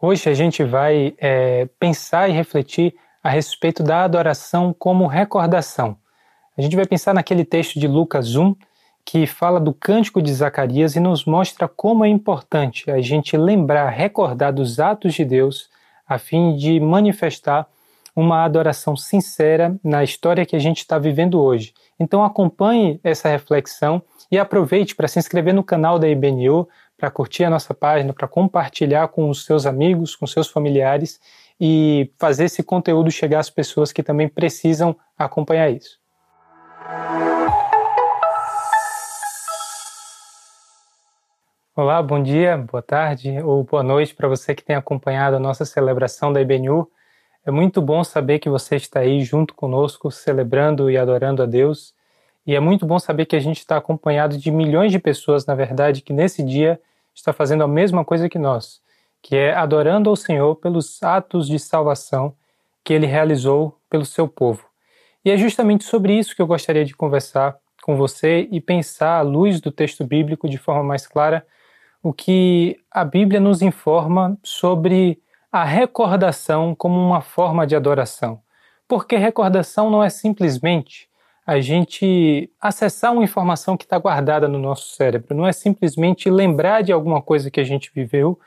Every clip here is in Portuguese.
Hoje a gente vai é, pensar e refletir a respeito da adoração como recordação. A gente vai pensar naquele texto de Lucas 1 que fala do cântico de Zacarias e nos mostra como é importante a gente lembrar, recordar dos atos de Deus a fim de manifestar uma adoração sincera na história que a gente está vivendo hoje. Então acompanhe essa reflexão e aproveite para se inscrever no canal da IBNU, para curtir a nossa página, para compartilhar com os seus amigos, com seus familiares e fazer esse conteúdo chegar às pessoas que também precisam acompanhar isso. Olá, bom dia, boa tarde ou boa noite para você que tem acompanhado a nossa celebração da IBNU. É muito bom saber que você está aí junto conosco, celebrando e adorando a Deus. E é muito bom saber que a gente está acompanhado de milhões de pessoas, na verdade, que nesse dia está fazendo a mesma coisa que nós, que é adorando ao Senhor pelos atos de salvação que ele realizou pelo seu povo. E é justamente sobre isso que eu gostaria de conversar com você e pensar à luz do texto bíblico de forma mais clara o que a Bíblia nos informa sobre a recordação como uma forma de adoração. Porque recordação não é simplesmente a gente acessar uma informação que está guardada no nosso cérebro. Não é simplesmente lembrar de alguma coisa que a gente viveu,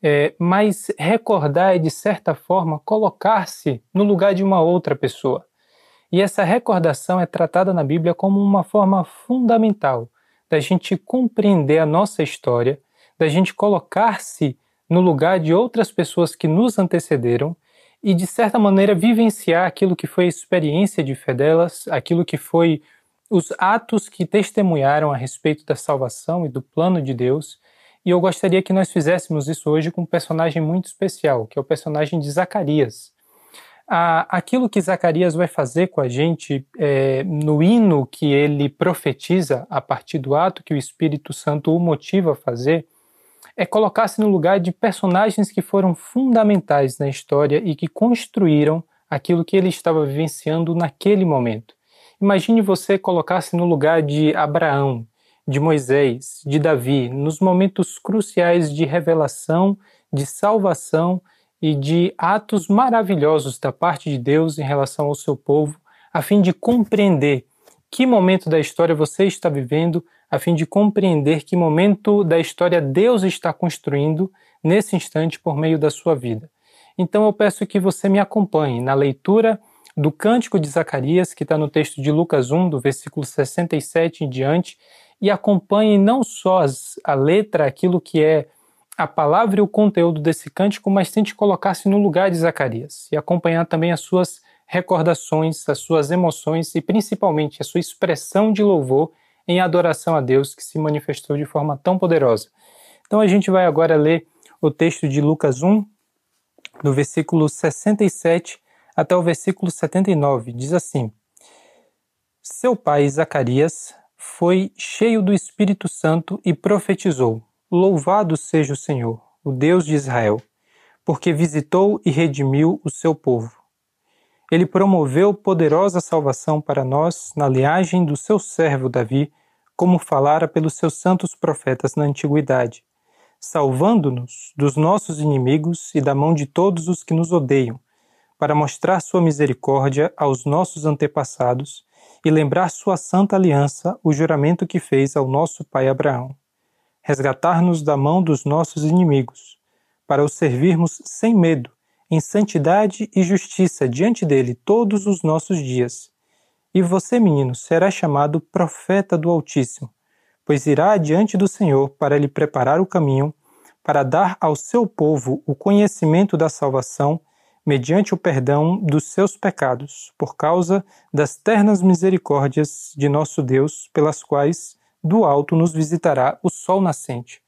é, mas recordar é, de certa forma, colocar-se no lugar de uma outra pessoa. E essa recordação é tratada na Bíblia como uma forma fundamental da gente compreender a nossa história, da gente colocar-se no lugar de outras pessoas que nos antecederam e, de certa maneira, vivenciar aquilo que foi a experiência de fé delas, aquilo que foi os atos que testemunharam a respeito da salvação e do plano de Deus. E eu gostaria que nós fizéssemos isso hoje com um personagem muito especial, que é o personagem de Zacarias. Aquilo que Zacarias vai fazer com a gente é, no hino que ele profetiza a partir do ato que o Espírito Santo o motiva a fazer, é colocar-se no lugar de personagens que foram fundamentais na história e que construíram aquilo que ele estava vivenciando naquele momento. Imagine você colocar-se no lugar de Abraão, de Moisés, de Davi, nos momentos cruciais de revelação, de salvação e de atos maravilhosos da parte de Deus em relação ao seu povo, a fim de compreender que momento da história você está vivendo, a fim de compreender que momento da história Deus está construindo nesse instante por meio da sua vida. Então eu peço que você me acompanhe na leitura do Cântico de Zacarias, que está no texto de Lucas 1, do versículo 67 em diante, e acompanhe não só a letra, aquilo que é a palavra e o conteúdo desse cântico, mas tente colocar-se no lugar de Zacarias e acompanhar também as suas recordações, as suas emoções e principalmente a sua expressão de louvor em adoração a Deus que se manifestou de forma tão poderosa. Então a gente vai agora ler o texto de Lucas 1, do versículo 67 até o versículo 79. Diz assim: Seu pai Zacarias foi cheio do Espírito Santo e profetizou: Louvado seja o Senhor, o Deus de Israel, porque visitou e redimiu o seu povo ele promoveu poderosa salvação para nós na linhagem do seu servo Davi, como falara pelos seus santos profetas na antiguidade, salvando-nos dos nossos inimigos e da mão de todos os que nos odeiam, para mostrar sua misericórdia aos nossos antepassados e lembrar sua santa aliança, o juramento que fez ao nosso pai Abraão, resgatar-nos da mão dos nossos inimigos, para o servirmos sem medo em santidade e justiça diante dele todos os nossos dias. E você, menino, será chamado profeta do Altíssimo, pois irá adiante do Senhor para lhe preparar o caminho, para dar ao seu povo o conhecimento da salvação, mediante o perdão dos seus pecados, por causa das ternas misericórdias de nosso Deus, pelas quais do alto nos visitará o sol nascente,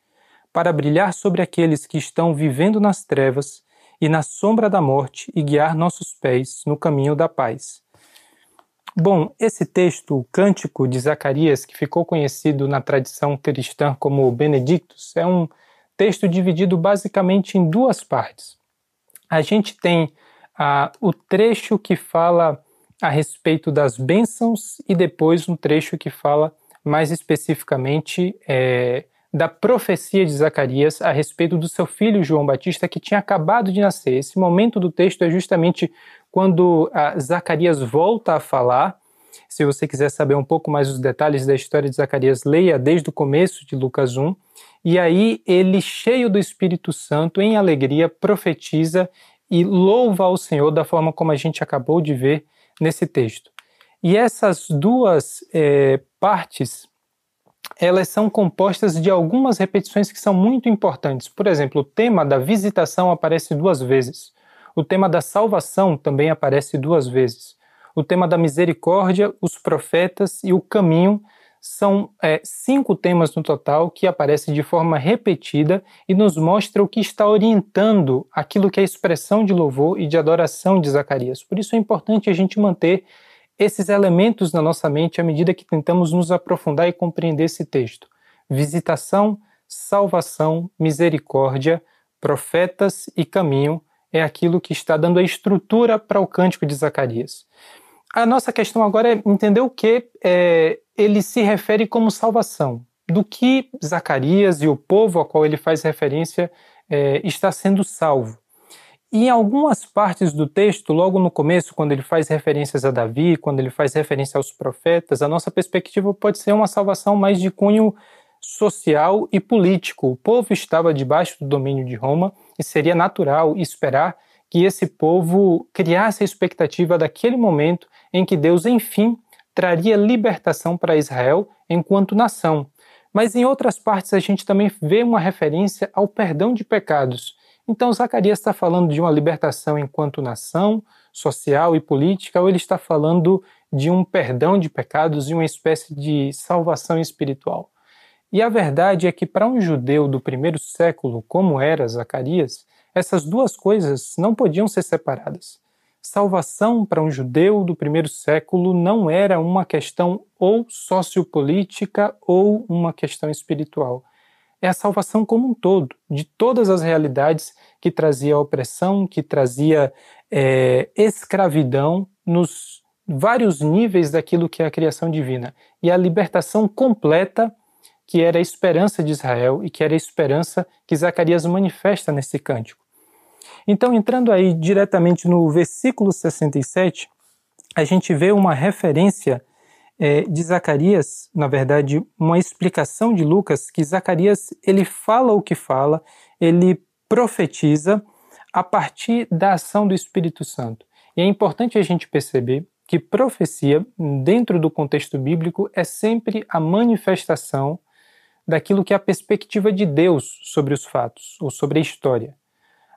para brilhar sobre aqueles que estão vivendo nas trevas e na sombra da morte e guiar nossos pés no caminho da paz. Bom, esse texto, o Cântico de Zacarias, que ficou conhecido na tradição cristã como Benedictus, é um texto dividido basicamente em duas partes. A gente tem ah, o trecho que fala a respeito das bênçãos e depois um trecho que fala mais especificamente é, da profecia de Zacarias a respeito do seu filho João Batista que tinha acabado de nascer. Esse momento do texto é justamente quando ah, Zacarias volta a falar. Se você quiser saber um pouco mais os detalhes da história de Zacarias, leia desde o começo de Lucas 1. E aí ele, cheio do Espírito Santo, em alegria, profetiza e louva ao Senhor da forma como a gente acabou de ver nesse texto. E essas duas é, partes, elas são compostas de algumas repetições que são muito importantes. Por exemplo, o tema da visitação aparece duas vezes. O tema da salvação também aparece duas vezes. O tema da misericórdia, os profetas e o caminho são é, cinco temas no total que aparecem de forma repetida e nos mostra o que está orientando aquilo que é a expressão de louvor e de adoração de Zacarias. Por isso é importante a gente manter esses elementos na nossa mente à medida que tentamos nos aprofundar e compreender esse texto. Visitação, salvação, misericórdia, profetas e caminho é aquilo que está dando a estrutura para o cântico de Zacarias. A nossa questão agora é entender o que é, ele se refere como salvação. Do que Zacarias e o povo a qual ele faz referência é, está sendo salvo. E em algumas partes do texto, logo no começo, quando ele faz referências a Davi, quando ele faz referência aos profetas, a nossa perspectiva pode ser uma salvação mais de cunho social e político. O povo estava debaixo do domínio de Roma e seria natural esperar que esse povo criasse a expectativa daquele momento em que Deus, enfim, traria libertação para Israel enquanto nação. Mas em outras partes a gente também vê uma referência ao perdão de pecados. Então Zacarias está falando de uma libertação enquanto nação, social e política, ou ele está falando de um perdão de pecados e uma espécie de salvação espiritual? E a verdade é que para um judeu do primeiro século, como era Zacarias, essas duas coisas não podiam ser separadas. Salvação para um judeu do primeiro século não era uma questão ou sociopolítica ou uma questão espiritual. É a salvação como um todo, de todas as realidades que trazia opressão, que trazia é, escravidão nos vários níveis daquilo que é a criação divina. E a libertação completa que era a esperança de Israel e que era a esperança que Zacarias manifesta nesse cântico. Então, entrando aí diretamente no versículo 67, a gente vê uma referência é, de Zacarias, na verdade, uma explicação de Lucas, que Zacarias ele fala o que fala, ele profetiza a partir da ação do Espírito Santo. E é importante a gente perceber que profecia, dentro do contexto bíblico, é sempre a manifestação daquilo que é a perspectiva de Deus sobre os fatos ou sobre a história.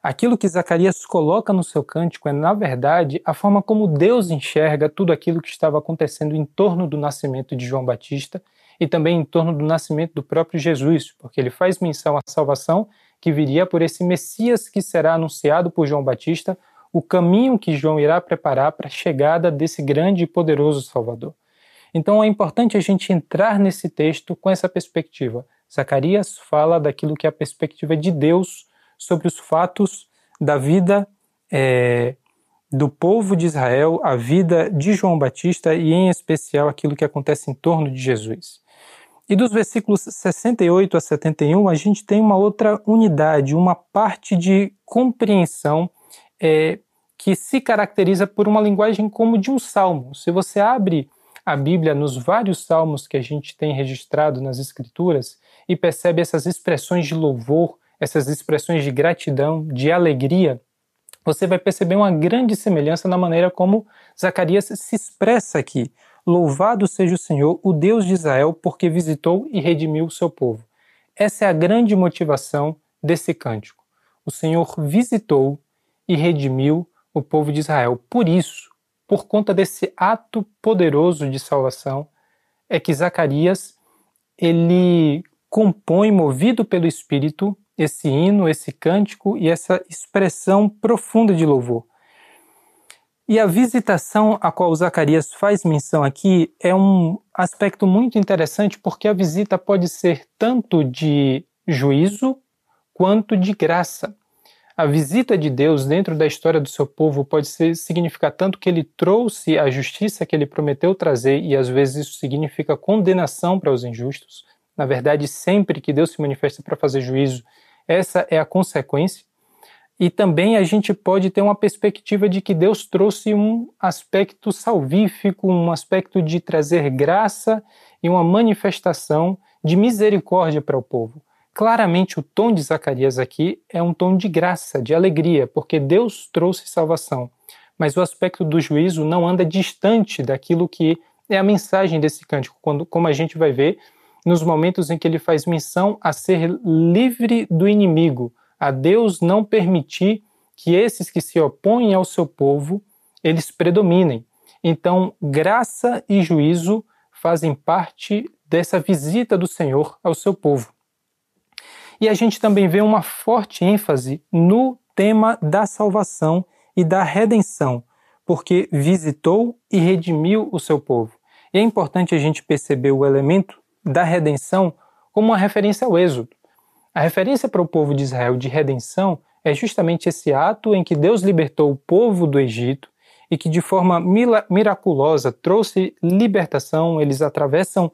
Aquilo que Zacarias coloca no seu cântico é, na verdade, a forma como Deus enxerga tudo aquilo que estava acontecendo em torno do nascimento de João Batista e também em torno do nascimento do próprio Jesus, porque ele faz menção à salvação que viria por esse Messias que será anunciado por João Batista, o caminho que João irá preparar para a chegada desse grande e poderoso Salvador. Então é importante a gente entrar nesse texto com essa perspectiva. Zacarias fala daquilo que é a perspectiva de Deus sobre os fatos da vida é, do povo de Israel, a vida de João Batista e, em especial, aquilo que acontece em torno de Jesus. E dos versículos 68 a 71, a gente tem uma outra unidade, uma parte de compreensão é, que se caracteriza por uma linguagem como de um salmo. Se você abre a Bíblia nos vários salmos que a gente tem registrado nas Escrituras e percebe essas expressões de louvor, essas expressões de gratidão, de alegria, você vai perceber uma grande semelhança na maneira como Zacarias se expressa aqui. Louvado seja o Senhor, o Deus de Israel, porque visitou e redimiu o seu povo. Essa é a grande motivação desse cântico. O Senhor visitou e redimiu o povo de Israel. Por isso, por conta desse ato poderoso de salvação, é que Zacarias ele compõe, movido pelo Espírito, esse hino, esse cântico e essa expressão profunda de louvor. E a visitação a qual Zacarias faz menção aqui é um aspecto muito interessante porque a visita pode ser tanto de juízo quanto de graça. A visita de Deus dentro da história do seu povo pode ser, significar tanto que ele trouxe a justiça que ele prometeu trazer, e às vezes isso significa condenação para os injustos. Na verdade, sempre que Deus se manifesta para fazer juízo, essa é a consequência. E também a gente pode ter uma perspectiva de que Deus trouxe um aspecto salvífico, um aspecto de trazer graça e uma manifestação de misericórdia para o povo. Claramente, o tom de Zacarias aqui é um tom de graça, de alegria, porque Deus trouxe salvação. Mas o aspecto do juízo não anda distante daquilo que é a mensagem desse cântico, quando, como a gente vai ver nos momentos em que ele faz menção a ser livre do inimigo, a Deus não permitir que esses que se opõem ao seu povo, eles predominem. Então, graça e juízo fazem parte dessa visita do Senhor ao seu povo. E a gente também vê uma forte ênfase no tema da salvação e da redenção, porque visitou e redimiu o seu povo. E é importante a gente perceber o elemento da redenção como uma referência ao Êxodo. A referência para o povo de Israel de redenção é justamente esse ato em que Deus libertou o povo do Egito e que de forma miraculosa trouxe libertação. Eles atravessam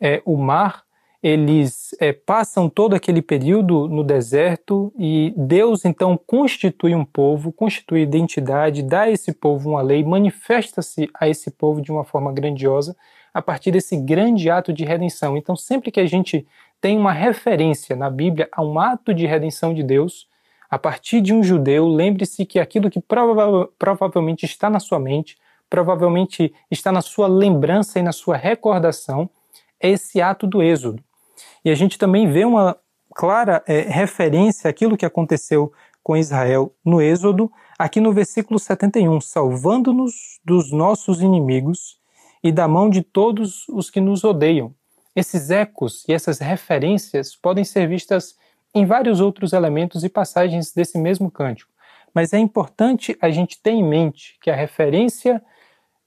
é, o mar eles é, passam todo aquele período no deserto e Deus então constitui um povo, constitui identidade, dá a esse povo uma lei, manifesta-se a esse povo de uma forma grandiosa a partir desse grande ato de redenção. Então, sempre que a gente tem uma referência na Bíblia a um ato de redenção de Deus, a partir de um judeu, lembre-se que aquilo que prova provavelmente está na sua mente, provavelmente está na sua lembrança e na sua recordação, é esse ato do Êxodo. E a gente também vê uma clara é, referência àquilo que aconteceu com Israel no Êxodo, aqui no versículo 71, salvando-nos dos nossos inimigos e da mão de todos os que nos odeiam. Esses ecos e essas referências podem ser vistas em vários outros elementos e passagens desse mesmo cântico. Mas é importante a gente ter em mente que a referência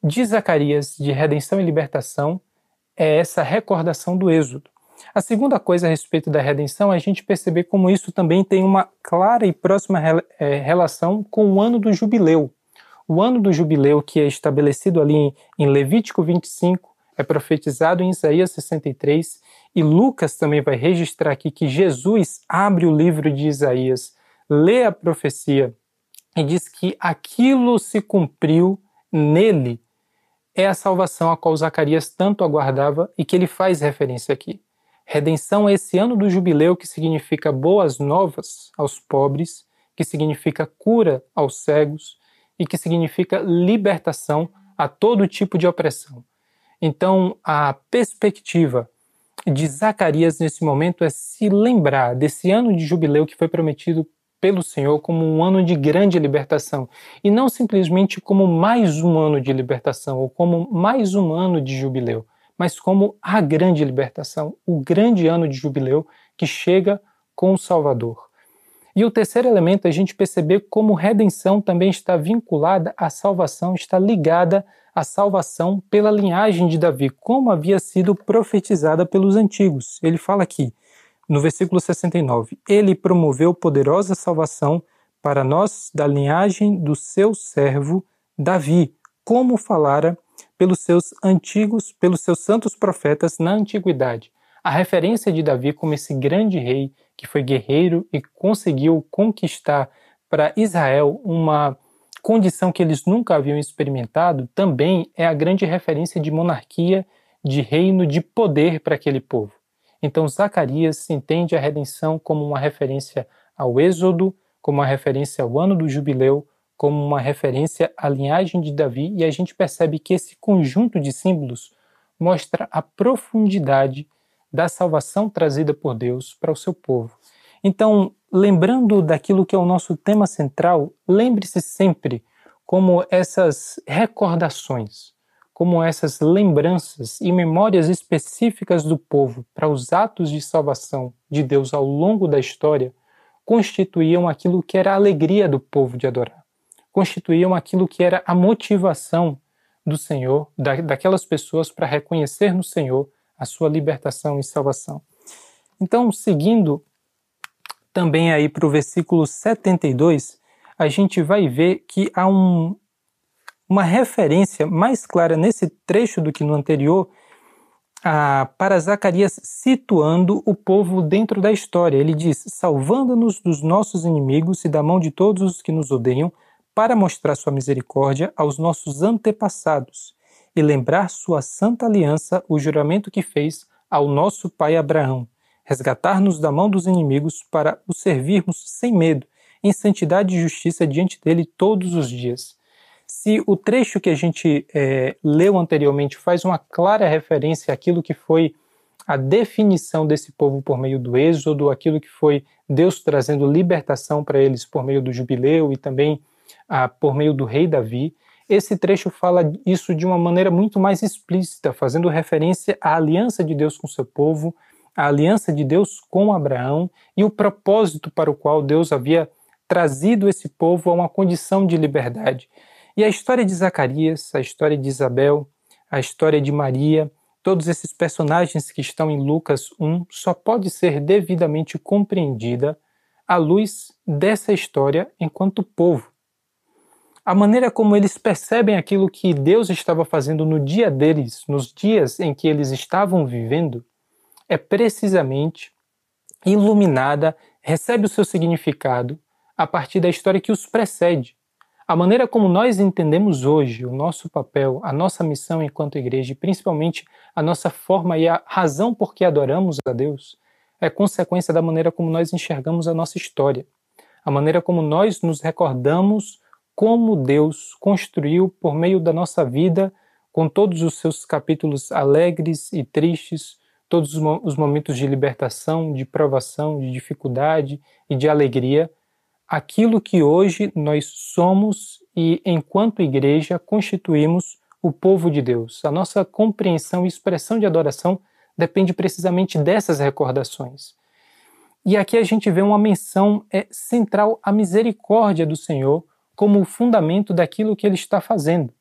de Zacarias de redenção e libertação é essa recordação do Êxodo. A segunda coisa a respeito da redenção é a gente perceber como isso também tem uma clara e próxima é, relação com o ano do jubileu. O ano do jubileu, que é estabelecido ali em Levítico 25, é profetizado em Isaías 63, e Lucas também vai registrar aqui que Jesus abre o livro de Isaías, lê a profecia e diz que aquilo se cumpriu nele. É a salvação a qual Zacarias tanto aguardava e que ele faz referência aqui. Redenção é esse ano do jubileu que significa boas novas aos pobres, que significa cura aos cegos e que significa libertação a todo tipo de opressão. Então, a perspectiva de Zacarias nesse momento é se lembrar desse ano de jubileu que foi prometido pelo Senhor como um ano de grande libertação e não simplesmente como mais um ano de libertação ou como mais um ano de jubileu, mas como a grande libertação, o grande ano de jubileu que chega com o Salvador. E o terceiro elemento é a gente perceber como redenção também está vinculada à salvação, está ligada à salvação pela linhagem de Davi, como havia sido profetizada pelos antigos. Ele fala aqui, no versículo 69, ele promoveu poderosa salvação para nós da linhagem do seu servo Davi, como falara pelos seus antigos, pelos seus santos profetas na antiguidade. A referência de Davi como esse grande rei que foi guerreiro e conseguiu conquistar para Israel uma condição que eles nunca haviam experimentado, também é a grande referência de monarquia, de reino, de poder para aquele povo. Então Zacarias entende a redenção como uma referência ao Êxodo, como uma referência ao ano do jubileu, como uma referência à linhagem de Davi, e a gente percebe que esse conjunto de símbolos mostra a profundidade da salvação trazida por Deus para o seu povo. Então, lembrando daquilo que é o nosso tema central, lembre-se sempre como essas recordações, como essas lembranças e memórias específicas do povo para os atos de salvação de Deus ao longo da história constituíam aquilo que era a alegria do povo de adorar constituíam aquilo que era a motivação do Senhor, da, daquelas pessoas para reconhecer no Senhor a sua libertação e salvação. Então, seguindo também aí para o versículo 72, a gente vai ver que há um, uma referência mais clara nesse trecho do que no anterior ah, para Zacarias situando o povo dentro da história. Ele diz: salvando-nos dos nossos inimigos e da mão de todos os que nos odeiam, para mostrar sua misericórdia aos nossos antepassados e lembrar sua santa aliança, o juramento que fez ao nosso pai Abraão, resgatar-nos da mão dos inimigos para o servirmos sem medo, em santidade e justiça diante dele todos os dias. Se o trecho que a gente é, leu anteriormente faz uma clara referência àquilo que foi a definição desse povo por meio do Êxodo, aquilo que foi Deus trazendo libertação para eles por meio do jubileu e também ah, por meio do rei Davi, esse trecho fala isso de uma maneira muito mais explícita, fazendo referência à aliança de Deus com seu povo, à aliança de Deus com Abraão e o propósito para o qual Deus havia trazido esse povo a uma condição de liberdade. E a história de Zacarias, a história de Isabel, a história de Maria, todos esses personagens que estão em Lucas 1 só pode ser devidamente compreendida à luz dessa história enquanto povo a maneira como eles percebem aquilo que Deus estava fazendo no dia deles, nos dias em que eles estavam vivendo, é precisamente iluminada, recebe o seu significado a partir da história que os precede. A maneira como nós entendemos hoje o nosso papel, a nossa missão enquanto igreja, e principalmente a nossa forma e a razão por que adoramos a Deus, é consequência da maneira como nós enxergamos a nossa história, a maneira como nós nos recordamos como Deus construiu por meio da nossa vida, com todos os seus capítulos alegres e tristes, todos os momentos de libertação, de provação, de dificuldade e de alegria, aquilo que hoje nós somos e, enquanto igreja, constituímos o povo de Deus. A nossa compreensão e expressão de adoração depende precisamente dessas recordações. E aqui a gente vê uma menção é, central à misericórdia do Senhor como o fundamento daquilo que ele está fazendo.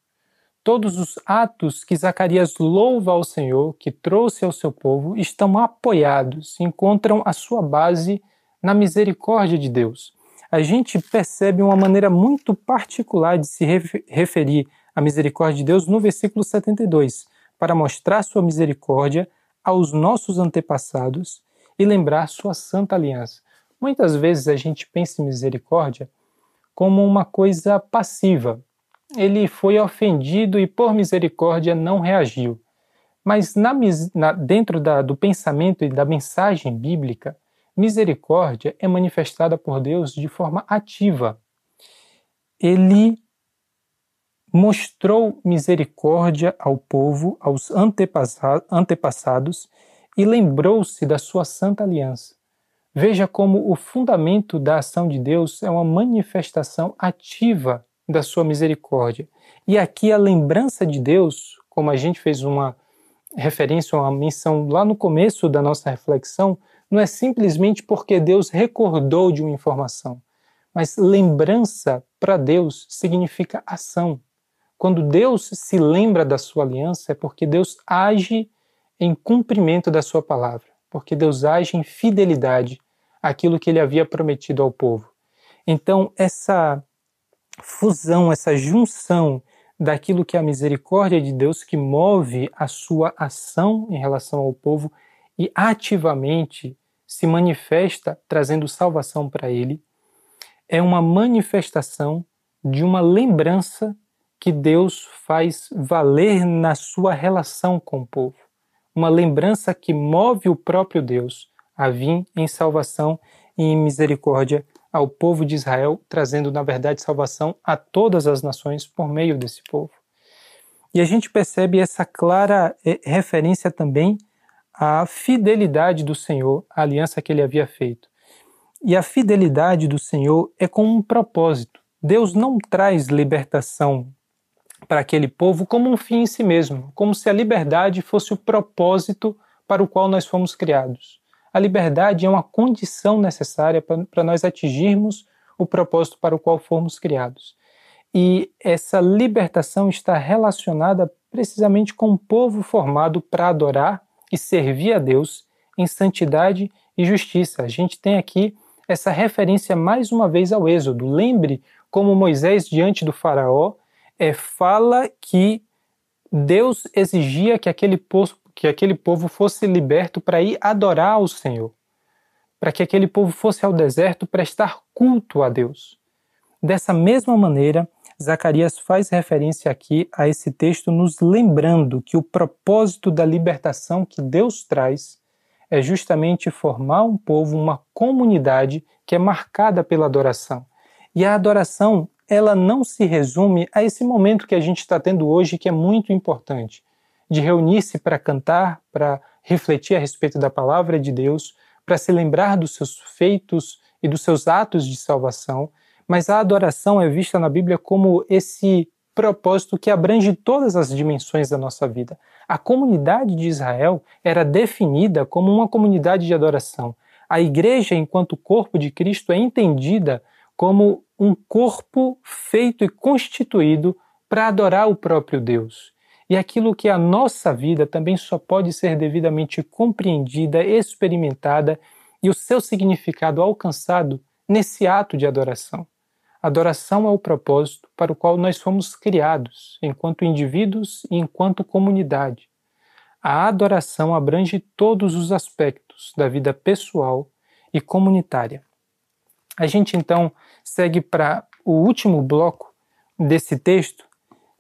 Todos os atos que Zacarias louva ao Senhor, que trouxe ao seu povo, estão apoiados, encontram a sua base na misericórdia de Deus. A gente percebe uma maneira muito particular de se referir à misericórdia de Deus no versículo 72, para mostrar sua misericórdia aos nossos antepassados e lembrar sua santa aliança. Muitas vezes a gente pensa em misericórdia como uma coisa passiva. Ele foi ofendido e, por misericórdia, não reagiu. Mas na, na, dentro da, do pensamento e da mensagem bíblica, misericórdia é manifestada por Deus de forma ativa. Ele mostrou misericórdia ao povo, aos antepassados, e lembrou-se da sua santa aliança. Veja como o fundamento da ação de Deus é uma manifestação ativa da sua misericórdia. E aqui a lembrança de Deus, como a gente fez uma referência, uma menção lá no começo da nossa reflexão, não é simplesmente porque Deus recordou de uma informação, mas lembrança para Deus significa ação. Quando Deus se lembra da sua aliança, é porque Deus age em cumprimento da sua palavra porque Deus age em fidelidade àquilo que ele havia prometido ao povo. Então, essa fusão, essa junção daquilo que é a misericórdia de Deus que move a sua ação em relação ao povo e ativamente se manifesta trazendo salvação para ele, é uma manifestação de uma lembrança que Deus faz valer na sua relação com o povo uma lembrança que move o próprio Deus a vir em salvação e em misericórdia ao povo de Israel, trazendo, na verdade, salvação a todas as nações por meio desse povo. E a gente percebe essa clara eh, referência também à fidelidade do Senhor, à aliança que ele havia feito. E a fidelidade do Senhor é com um propósito. Deus não traz libertação para aquele povo como um fim em si mesmo, como se a liberdade fosse o propósito para o qual nós fomos criados. A liberdade é uma condição necessária para nós atingirmos o propósito para o qual fomos criados. E essa libertação está relacionada precisamente com um povo formado para adorar e servir a Deus em santidade e justiça. A gente tem aqui essa referência mais uma vez ao Êxodo. Lembre como Moisés, diante do Faraó, é, fala que Deus exigia que aquele que aquele povo fosse liberto para ir adorar ao Senhor, para que aquele povo fosse ao deserto prestar culto a Deus. Dessa mesma maneira, Zacarias faz referência aqui a esse texto, nos lembrando que o propósito da libertação que Deus traz é justamente formar um povo, uma comunidade que é marcada pela adoração. E a adoração, ela não se resume a esse momento que a gente está tendo hoje, que é muito importante, de reunir-se para cantar, para refletir a respeito da palavra de Deus, para se lembrar dos seus feitos e dos seus atos de salvação, mas a adoração é vista na Bíblia como esse propósito que abrange todas as dimensões da nossa vida. A comunidade de Israel era definida como uma comunidade de adoração. A igreja, enquanto corpo de Cristo, é entendida como um corpo feito e constituído para adorar o próprio Deus. E aquilo que a nossa vida também só pode ser devidamente compreendida, experimentada e o seu significado alcançado nesse ato de adoração. Adoração é o propósito para o qual nós fomos criados, enquanto indivíduos e enquanto comunidade. A adoração abrange todos os aspectos da vida pessoal e comunitária. A gente então segue para o último bloco desse texto,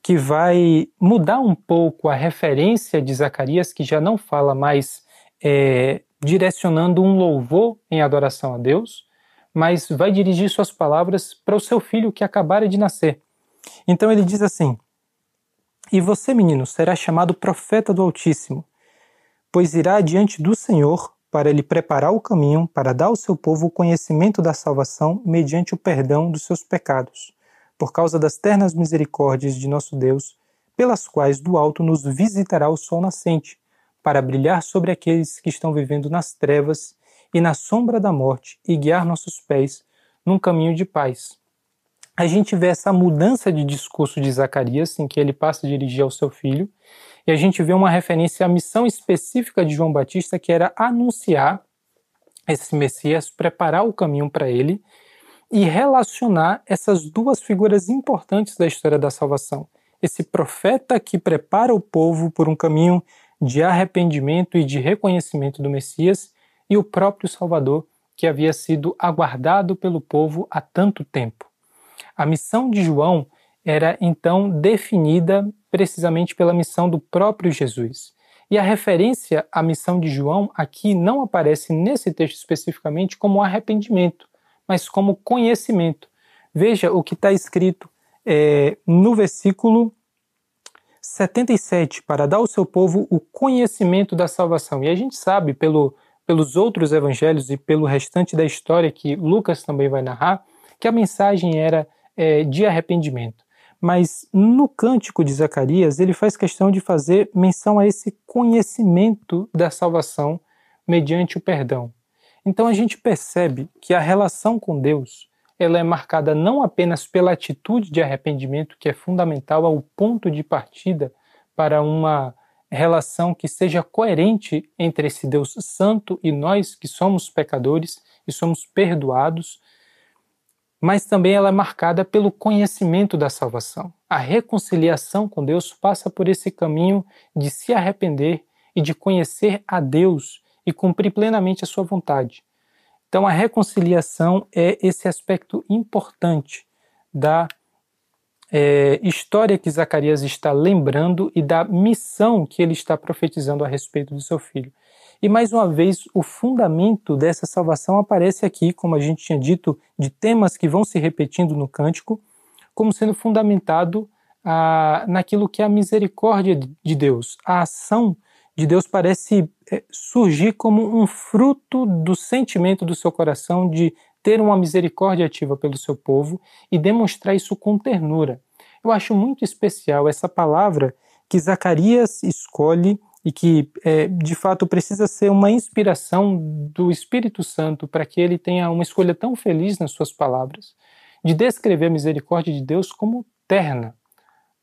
que vai mudar um pouco a referência de Zacarias, que já não fala mais é, direcionando um louvor em adoração a Deus, mas vai dirigir suas palavras para o seu filho que acabara de nascer. Então ele diz assim: E você, menino, será chamado profeta do Altíssimo, pois irá diante do Senhor para lhe preparar o caminho para dar ao seu povo o conhecimento da salvação mediante o perdão dos seus pecados, por causa das ternas misericórdias de nosso Deus, pelas quais do alto nos visitará o sol nascente, para brilhar sobre aqueles que estão vivendo nas trevas e na sombra da morte e guiar nossos pés num caminho de paz. A gente vê essa mudança de discurso de Zacarias, em que ele passa a dirigir ao seu filho, e a gente vê uma referência à missão específica de João Batista, que era anunciar esse Messias, preparar o caminho para ele e relacionar essas duas figuras importantes da história da salvação. Esse profeta que prepara o povo por um caminho de arrependimento e de reconhecimento do Messias, e o próprio Salvador que havia sido aguardado pelo povo há tanto tempo. A missão de João era então definida precisamente pela missão do próprio Jesus. E a referência à missão de João aqui não aparece nesse texto especificamente como arrependimento, mas como conhecimento. Veja o que está escrito é, no versículo 77, para dar ao seu povo o conhecimento da salvação. E a gente sabe, pelo pelos outros evangelhos e pelo restante da história que Lucas também vai narrar, que a mensagem era é, de arrependimento. Mas no cântico de Zacarias, ele faz questão de fazer menção a esse conhecimento da salvação mediante o perdão. Então a gente percebe que a relação com Deus ela é marcada não apenas pela atitude de arrependimento, que é fundamental ao ponto de partida para uma relação que seja coerente entre esse Deus santo e nós que somos pecadores e somos perdoados, mas também ela é marcada pelo conhecimento da salvação. A reconciliação com Deus passa por esse caminho de se arrepender e de conhecer a Deus e cumprir plenamente a sua vontade. Então, a reconciliação é esse aspecto importante da é, história que Zacarias está lembrando e da missão que ele está profetizando a respeito do seu filho. E mais uma vez, o fundamento dessa salvação aparece aqui, como a gente tinha dito, de temas que vão se repetindo no cântico, como sendo fundamentado ah, naquilo que é a misericórdia de Deus. A ação de Deus parece é, surgir como um fruto do sentimento do seu coração de ter uma misericórdia ativa pelo seu povo e demonstrar isso com ternura. Eu acho muito especial essa palavra que Zacarias escolhe e que é, de fato precisa ser uma inspiração do Espírito Santo para que ele tenha uma escolha tão feliz nas suas palavras, de descrever a misericórdia de Deus como terna,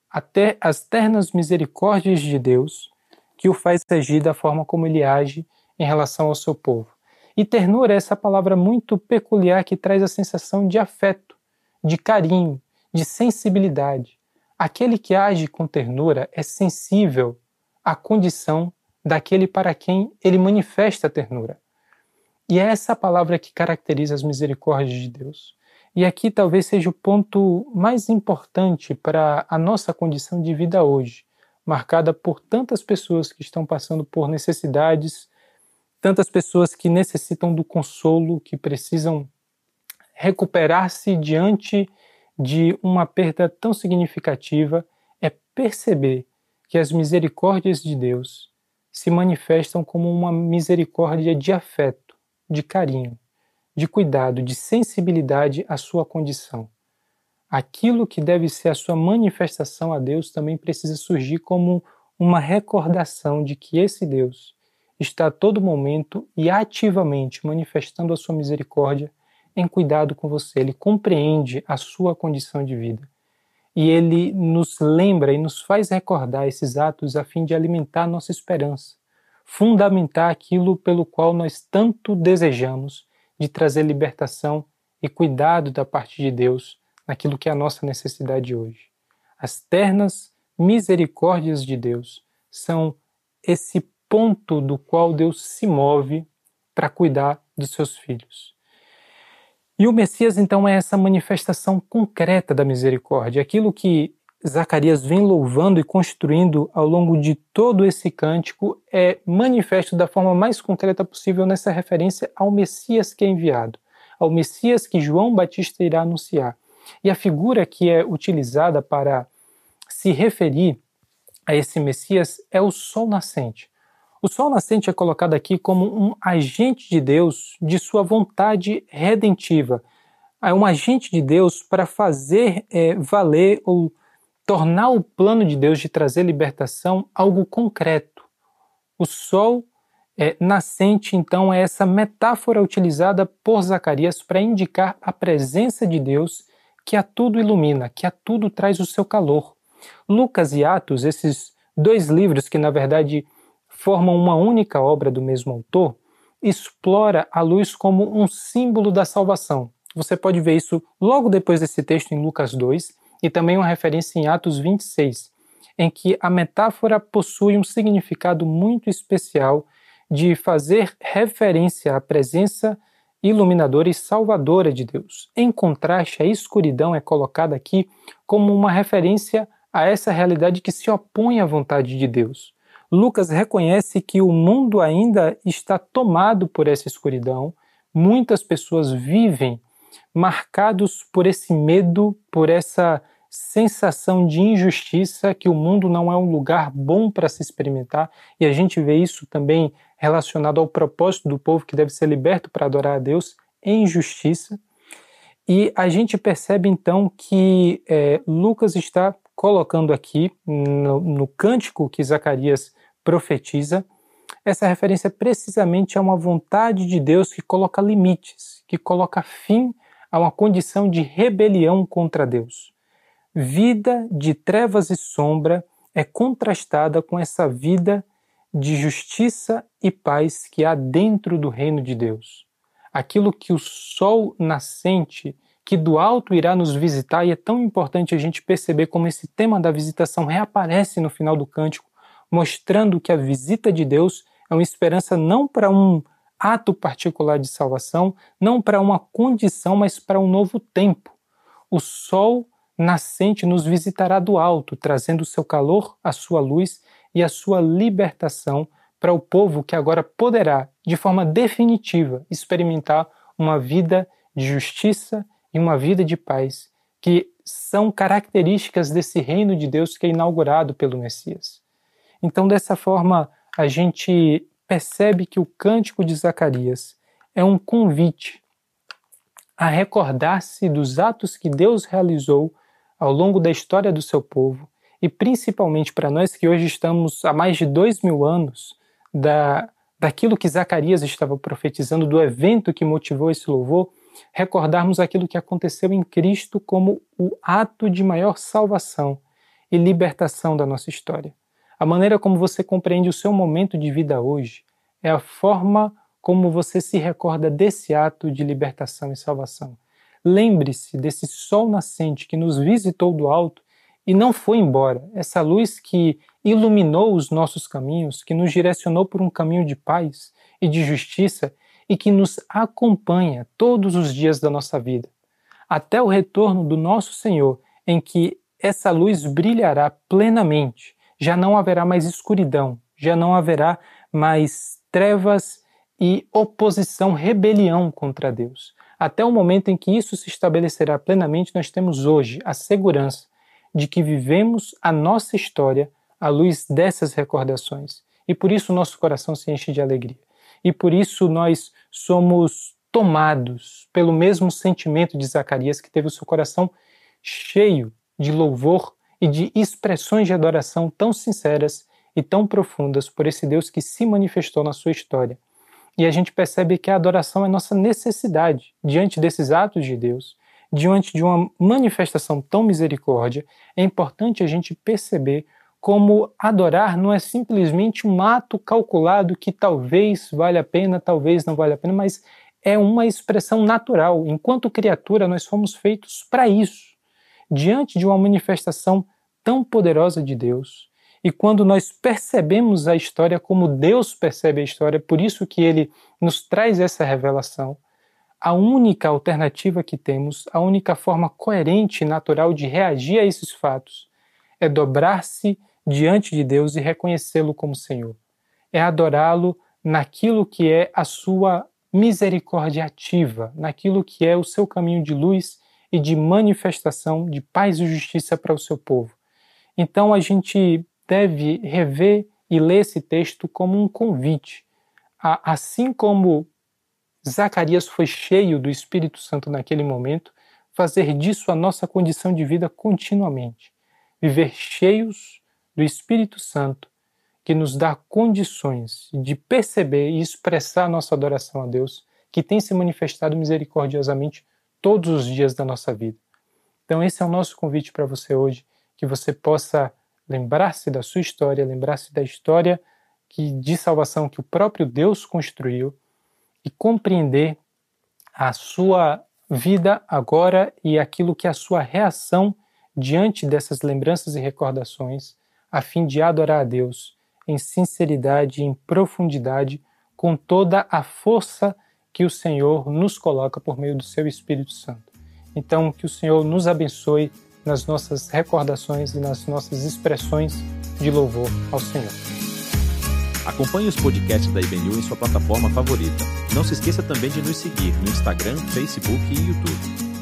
até as ternas misericórdias de Deus que o faz agir da forma como ele age em relação ao seu povo. E ternura é essa palavra muito peculiar que traz a sensação de afeto, de carinho, de sensibilidade. Aquele que age com ternura é sensível à condição daquele para quem ele manifesta a ternura. E é essa palavra que caracteriza as misericórdias de Deus. E aqui talvez seja o ponto mais importante para a nossa condição de vida hoje, marcada por tantas pessoas que estão passando por necessidades, tantas pessoas que necessitam do consolo, que precisam recuperar-se diante de uma perda tão significativa, é perceber que as misericórdias de Deus se manifestam como uma misericórdia de afeto, de carinho, de cuidado, de sensibilidade à sua condição. Aquilo que deve ser a sua manifestação a Deus também precisa surgir como uma recordação de que esse Deus está a todo momento e ativamente manifestando a sua misericórdia em cuidado com você. Ele compreende a sua condição de vida. E ele nos lembra e nos faz recordar esses atos a fim de alimentar nossa esperança, fundamentar aquilo pelo qual nós tanto desejamos de trazer libertação e cuidado da parte de Deus naquilo que é a nossa necessidade hoje. As ternas misericórdias de Deus são esse ponto do qual Deus se move para cuidar dos seus filhos. E o Messias, então, é essa manifestação concreta da misericórdia, aquilo que Zacarias vem louvando e construindo ao longo de todo esse cântico é manifesto da forma mais concreta possível nessa referência ao Messias que é enviado, ao Messias que João Batista irá anunciar. E a figura que é utilizada para se referir a esse Messias é o sol nascente. O sol nascente é colocado aqui como um agente de Deus de sua vontade redentiva. É um agente de Deus para fazer é, valer ou tornar o plano de Deus de trazer libertação algo concreto. O sol é, nascente, então, é essa metáfora utilizada por Zacarias para indicar a presença de Deus que a tudo ilumina, que a tudo traz o seu calor. Lucas e Atos, esses dois livros que na verdade formam uma única obra do mesmo autor, explora a luz como um símbolo da salvação. Você pode ver isso logo depois desse texto em Lucas 2 e também uma referência em Atos 26, em que a metáfora possui um significado muito especial de fazer referência à presença iluminadora e salvadora de Deus. Em contraste, a escuridão é colocada aqui como uma referência a essa realidade que se opõe à vontade de Deus. Lucas reconhece que o mundo ainda está tomado por essa escuridão, muitas pessoas vivem marcados por esse medo, por essa sensação de injustiça, que o mundo não é um lugar bom para se experimentar, e a gente vê isso também relacionado ao propósito do povo que deve ser liberto para adorar a Deus em justiça. E a gente percebe então que é, Lucas está colocando aqui no, no cântico que Zacarias profetiza, essa referência precisamente a uma vontade de Deus que coloca limites, que coloca fim a uma condição de rebelião contra Deus. Vida de trevas e sombra é contrastada com essa vida de justiça e paz que há dentro do reino de Deus. Aquilo que o sol nascente, que do alto irá nos visitar, e é tão importante a gente perceber como esse tema da visitação reaparece no final do cântico, mostrando que a visita de Deus é uma esperança não para um ato particular de salvação, não para uma condição, mas para um novo tempo. O sol nascente nos visitará do alto, trazendo o seu calor, a sua luz e a sua libertação para o povo que agora poderá, de forma definitiva, experimentar uma vida de justiça e uma vida de paz, que são características desse reino de Deus que é inaugurado pelo Messias. Então, dessa forma, a gente percebe que o cântico de Zacarias é um convite a recordar-se dos atos que Deus realizou ao longo da história do seu povo e principalmente para nós que hoje estamos há mais de dois mil anos da, daquilo que Zacarias estava profetizando, do evento que motivou esse louvor, recordarmos aquilo que aconteceu em Cristo como o ato de maior salvação e libertação da nossa história. A maneira como você compreende o seu momento de vida hoje é a forma como você se recorda desse ato de libertação e salvação. Lembre-se desse sol nascente que nos visitou do alto e não foi embora. Essa luz que iluminou os nossos caminhos, que nos direcionou por um caminho de paz e de justiça e que nos acompanha todos os dias da nossa vida, até o retorno do nosso Senhor, em que essa luz brilhará plenamente. Já não haverá mais escuridão, já não haverá mais trevas e oposição, rebelião contra Deus. Até o momento em que isso se estabelecerá plenamente, nós temos hoje a segurança de que vivemos a nossa história à luz dessas recordações. E por isso nosso coração se enche de alegria. E por isso nós somos tomados pelo mesmo sentimento de Zacarias, que teve o seu coração cheio de louvor e de expressões de adoração tão sinceras e tão profundas por esse Deus que se manifestou na sua história. E a gente percebe que a adoração é nossa necessidade diante desses atos de Deus, diante de uma manifestação tão misericórdia. É importante a gente perceber como adorar não é simplesmente um ato calculado que talvez valha a pena, talvez não valha a pena, mas é uma expressão natural. Enquanto criatura, nós fomos feitos para isso. Diante de uma manifestação tão poderosa de Deus, e quando nós percebemos a história como Deus percebe a história, por isso que ele nos traz essa revelação, a única alternativa que temos, a única forma coerente e natural de reagir a esses fatos é dobrar-se diante de Deus e reconhecê-lo como Senhor. É adorá-lo naquilo que é a sua misericórdia ativa, naquilo que é o seu caminho de luz e de manifestação de paz e justiça para o seu povo. Então a gente deve rever e ler esse texto como um convite, a, assim como Zacarias foi cheio do Espírito Santo naquele momento, fazer disso a nossa condição de vida continuamente, viver cheios do Espírito Santo, que nos dá condições de perceber e expressar nossa adoração a Deus, que tem se manifestado misericordiosamente todos os dias da nossa vida. Então, esse é o nosso convite para você hoje, que você possa lembrar-se da sua história, lembrar-se da história que, de salvação que o próprio Deus construiu e compreender a sua vida agora e aquilo que é a sua reação diante dessas lembranças e recordações a fim de adorar a Deus em sinceridade em profundidade, com toda a força que o Senhor nos coloca por meio do seu Espírito Santo. Então, que o Senhor nos abençoe nas nossas recordações e nas nossas expressões de louvor ao Senhor. Acompanhe os podcasts da IBNU em sua plataforma favorita. Não se esqueça também de nos seguir no Instagram, Facebook e YouTube.